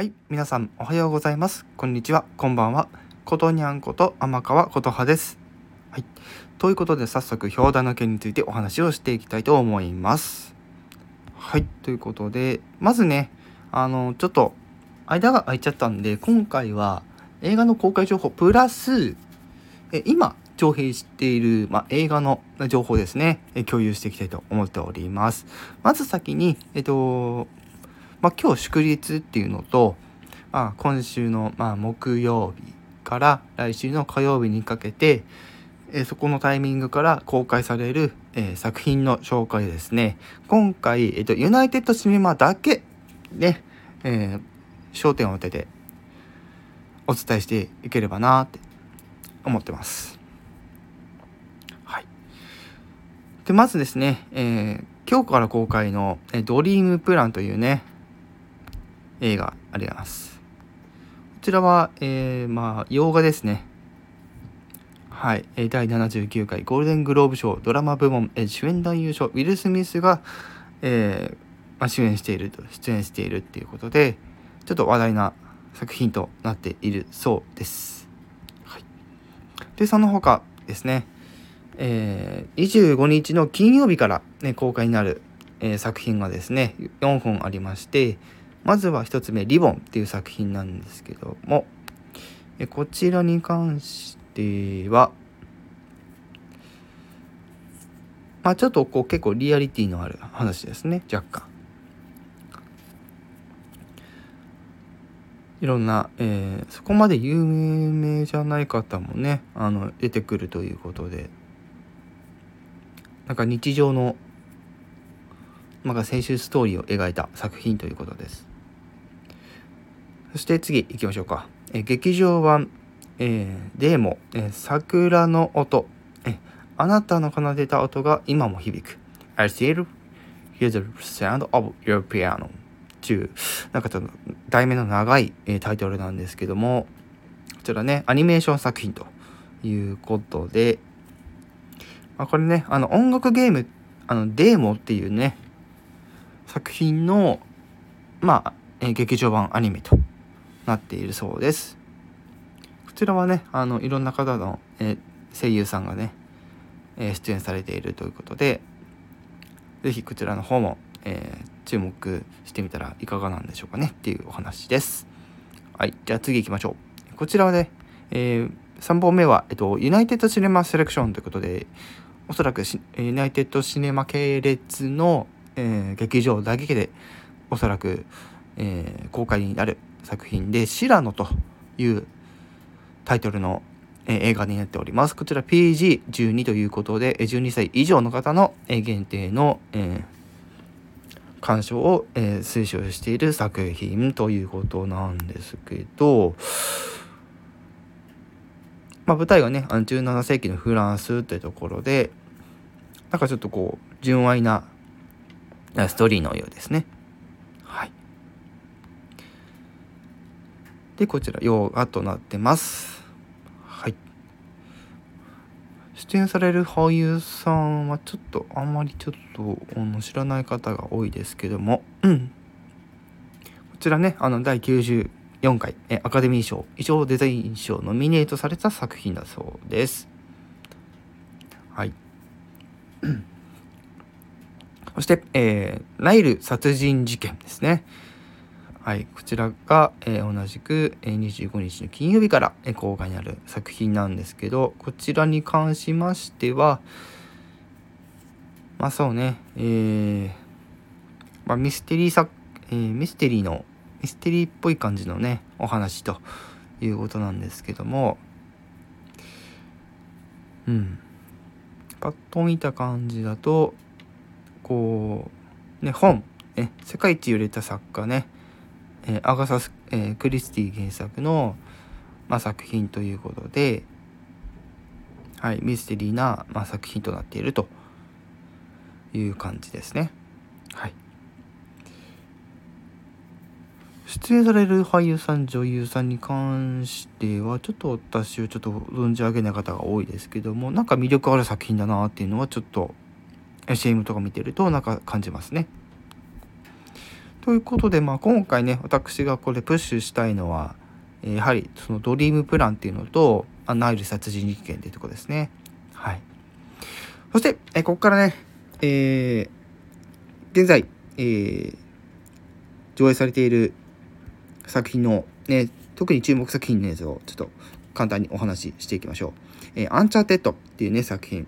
はい、皆さんおはようございます。こんにちは、こんばんは。ことにゃんこと天川ことはです。はい、ということで早速表題の件についてお話をしていきたいと思います。はい、ということでまずね、あのちょっと間が空いちゃったんで今回は映画の公開情報プラスえ今徴兵している、まあ、映画の情報ですねえ共有していきたいと思っております。まず先にえっとまあ、今日祝日っていうのと、まあ、今週の、まあ、木曜日から来週の火曜日にかけて、えーそこのタイミングから公開される、えー作品の紹介ですね今回、えっとユナイテッドシネマだけね、え焦点を当ててお伝えしていければなって思ってます。はい、でまずですね、え今日から公開の「えドリームプラン」というね映画あります。こちらは、えーまあ洋画ですね。はい、第79回ゴールデングローブ賞ドラマ部門、え主演男優賞ウィル・スミスが、えーまあ、主演していると出演しているっていうことでちょっと話題な作品となっているそうです。はい、でその他ですね、えー25日の金曜日から、ね、公開になる、えー作品がですね4本ありましてまずは1つ目「リボン」っていう作品なんですけどもえこちらに関してはまあちょっとこう結構リアリティのある話ですね若干。いろんな、えーそこまで有名じゃない方もねあの出てくるということで。なんか日常のなんか青春ストーリーを描いた作品ということです。そして次行きましょうか。え劇場版、えーデーモ、え桜の音、えあなたの奏でた音が今も響く。I still hear the sound of your piano. っていう、なんかちょっと題名の長い、えタイトルなんですけども、こちらね、アニメーション作品ということで、まあ、これね、あの音楽ゲーム、あのデーモっていうね、作品の、まあ、え劇場版アニメとなっているそうです。こちらはね、あのいろんな方の、えー声優さんがね、えー出演されているということで、ぜひこちらの方も、えー注目してみたらいかがなんでしょうかねっていうお話です。はい、じゃあ次行きましょう。こちらはね、え3本目は、えっと、ユナイテッドシネマセレクションということで、おそらくユナイテッドシネマ系列の、えー劇場だけでおそらく、えー公開になる作品で「シラノ」というタイトルの、映画になっておりますこちら PG12 ということで12歳以上の方の、限定の、えー鑑賞を、えー推奨している作品ということなんですけど、まあ、舞台がね17世紀のフランスというところでなんかちょっとこう純愛なストーリーのようですね。はい。で、こちら、洋画となってます。はい。出演される俳優さんはちょっとあんまりちょっとの知らない方が多いですけども、うん。こちらね、あの第94回えアカデミー賞衣装デザイン賞ノミネートされた作品だそうです。はい。そして、えーナイル殺人事件ですね。はい、こちらが、えー同じく、えー25日の金曜日から、えー公開になる作品なんですけど、こちらに関しましては、まあそうね、えーまあ、ミステリー作、えーミステリーの、ミステリーっぽい感じのね、お話ということなんですけども、うん。パッと見た感じだと、こう、ね、本、ね、世界一売れた作家ね、えアガサス、えクリスティ原作の、まあ、作品ということで、はい、ミステリーな、まあ、作品となっているという感じですね。はい。出演される俳優さん女優さんに関してはちょっと私はちょっと存じ上げない方が多いですけどもなんか魅力ある作品だなっていうのはちょっと CM とか見てるとなんか感じますね。ということで、まあ、今回ね私がこれプッシュしたいのはやはりそのドリームプランっていうのとナイル殺人事件っていうとこですね。はい。そして、えここからね、えー、現在、えー、上映されている作品のね、特に注目作品のやつをちょっと簡単にお話ししていきましょう。えー、アンチャーテッドっていうね、作品。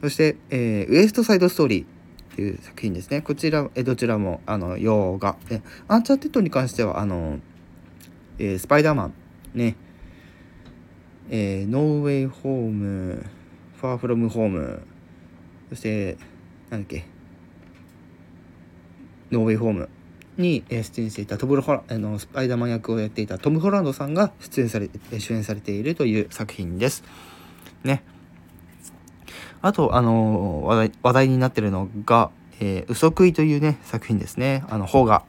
そして、えー、ウエストサイドストーリーっていう作品ですね。こちら、えどちらも、あの、洋画。えアンチャーテッドに関しては、あの、えー、スパイダーマン、ね、えー、ノーウェイホーム、ファーフロムホーム、そして、なんだっけ、ノーウェイホームに出演していたトムホラあのスパイダーマン役をやっていたトム・ホランドさんが出演され主演されているという作品です。ね。あと、あの話題話題になってるのが、えー、嘘食いというね、作品ですね。あの、邦画。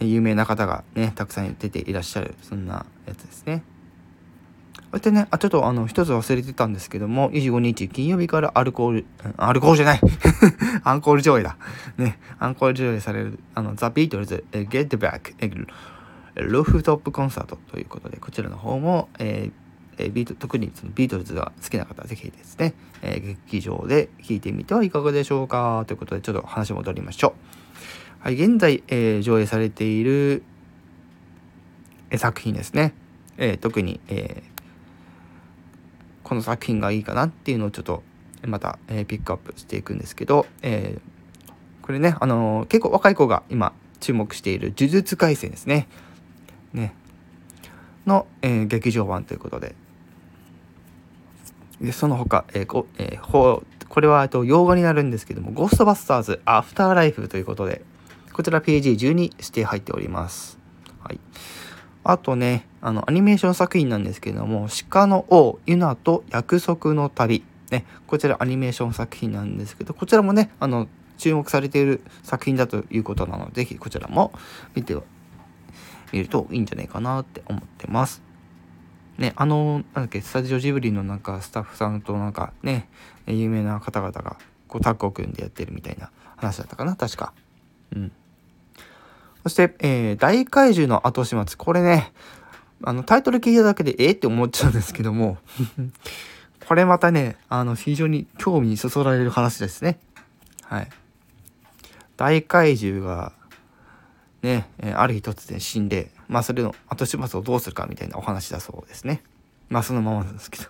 有名な方がね、たくさん出ていらっしゃる、そんなやつですね。そしてね、あ、ちょっとあの、一つ忘れてたんですけども、25日金曜日からアルコール、アルコールじゃない アンコール上映だ。ね、アンコール上映される、あの、ザ・ビートルズ、ゲットバック、ロフトップコンサートということで、こちらの方も、えーえビート特にそのビートルズが好きな方はぜひですね、え、劇場で聴いてみてはいかがでしょうかということでちょっと話戻りましょう。はい、現在、え、上映されている、え作品ですね。え、特に、えこの作品がいいかなっていうのをちょっとまた、えピックアップしていくんですけど、えこれね、あの結構若い子が今注目している呪術廻戦ですね。ね。の、え劇場版ということで、でその他、えーこえー、これはと洋画になるんですけども、ゴーストバスターズアフターライフということで、こちら PG12 指定入っております。はい。あとね、あの、アニメーション作品なんですけども、鹿の王、ユナと約束の旅。ね、こちらアニメーション作品なんですけど、こちらもね、あの、注目されている作品だということなので、ぜひこちらも見てみるといいんじゃないかなって思ってます。ね、あの、なんだっけ、スタジオジブリのなんかスタッフさんとなんかね、有名な方々がこうタッグを組んでやってるみたいな話だったかな、確か。うん。そして、えー、大怪獣の後始末。これね、あの、タイトル聞いただけで、えって思っちゃうんですけども、これまたね、あの、非常に興味にそそられる話ですね。はい。大怪獣が、ね、ある日突然死んで、まあそれの後始末をどうするかみたいなお話だそうですね。まあそのままなんですけど。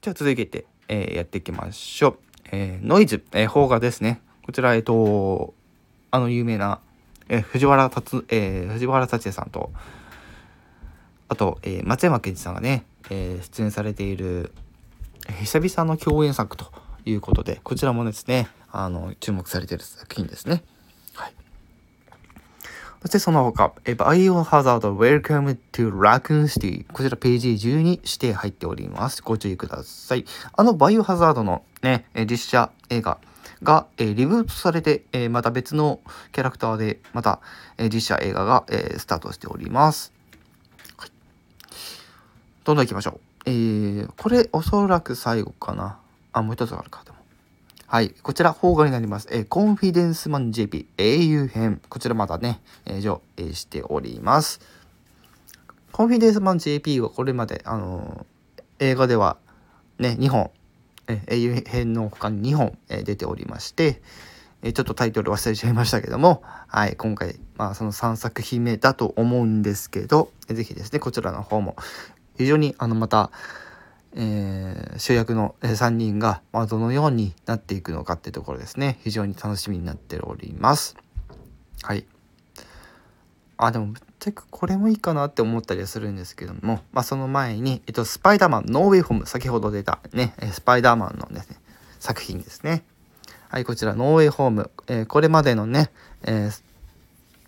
じゃあ続けて、えー、やっていきましょう。えー、ノイズ、えー、邦画ですね。こちら、えっ、と、あの有名な、えー、藤原達、えー、藤原達也さんと、あと、えー、松山ケンジさんがね、えー、出演されている、久々の共演作ということで、こちらもですね、あの、注目されている作品ですね。はいそしてその他、バイオハザード Welcome to Raccoon City こちらページ12指定入っております。ご注意ください。あのバイオハザードのね、実写映画が、リブートされて、また別のキャラクターでまた、実写映画が、スタートしております。はい、どんどん行きましょう。えー、これおそらく最後かな。あ、もう一つあるか。でもはい。こちら、邦画になります。えー、コンフィデンスマン JP 英雄編。こちらまだね、えー、上映しております。コンフィデンスマン JP はこれまで、あのー、映画ではね、2本、え英雄編の他に2本、え出ておりまして、えちょっとタイトル忘れちゃいましたけども、はい、今回、まあ、その3作品目だと思うんですけど、ぜひですね、こちらの方も、非常に、あの、また、えー、主役の3人が、まあ、どのようになっていくのかってところですね。非常に楽しみになっております。はい。あでもぶっちゃけこれもいいかなって思ったりはするんですけども、まあ、その前に、えっと、スパイダーマンノーウェイホーム。先ほど出たねスパイダーマンのですね作品ですね。はいこちらノーウェイホーム、えー、これまでのね、えー、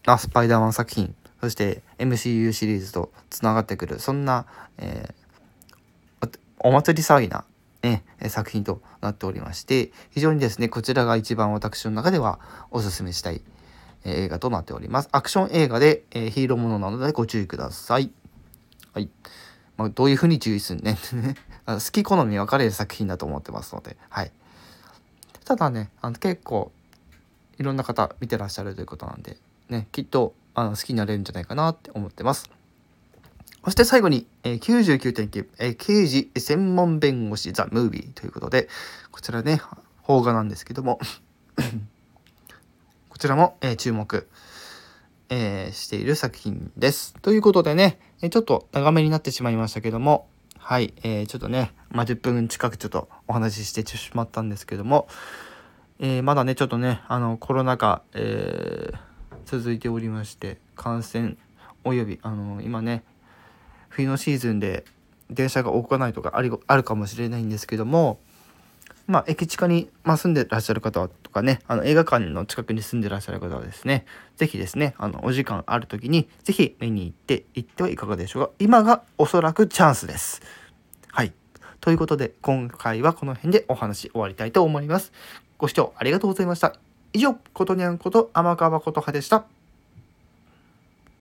あスパイダーマン作品。そして MCU シリーズとつながってくる。そんな、えーお祭り騒ぎな、ね、作品となっておりまして、非常にですね、こちらが一番私の中ではおすすめしたい映画となっております。アクション映画で、えヒーローものなのでご注意ください。はい。まあ、どういうふうに注意するね 好き好み分かれる作品だと思ってますので、はい。ただね、あの結構、いろんな方見てらっしゃるということなんで、ね、きっとあの好きになれるんじゃないかなって思ってます。そして最後に、えー、99.9、えー、刑事専門弁護士ザ・ムービーということで、こちらね、邦画なんですけども こちらも、えー、注目、えー、している作品です。ということでね、えちょっと長めになってしまいましたけども、はい、えー、ちょっとね、まあ、10分近くちょっとお話ししてしまったんですけども、えー、まだね、ちょっとね、あの、コロナ禍、えー、続いておりまして、感染および、あの、今ね、冬のシーズンで電車が動かないとかありあるかもしれないんですけども、まあ、駅近に、まあ、住んでらっしゃる方とかね、あの映画館の近くに住んでらっしゃる方はですね、是非ですね、あのお時間ある時に、是非見に行って行ってはいかがでしょうか。今がおそらくチャンスです。はい。ということで、今回はこの辺でお話終わりたいと思います。ご視聴ありがとうございました。以上、ことにゃんこと天川琴葉でした。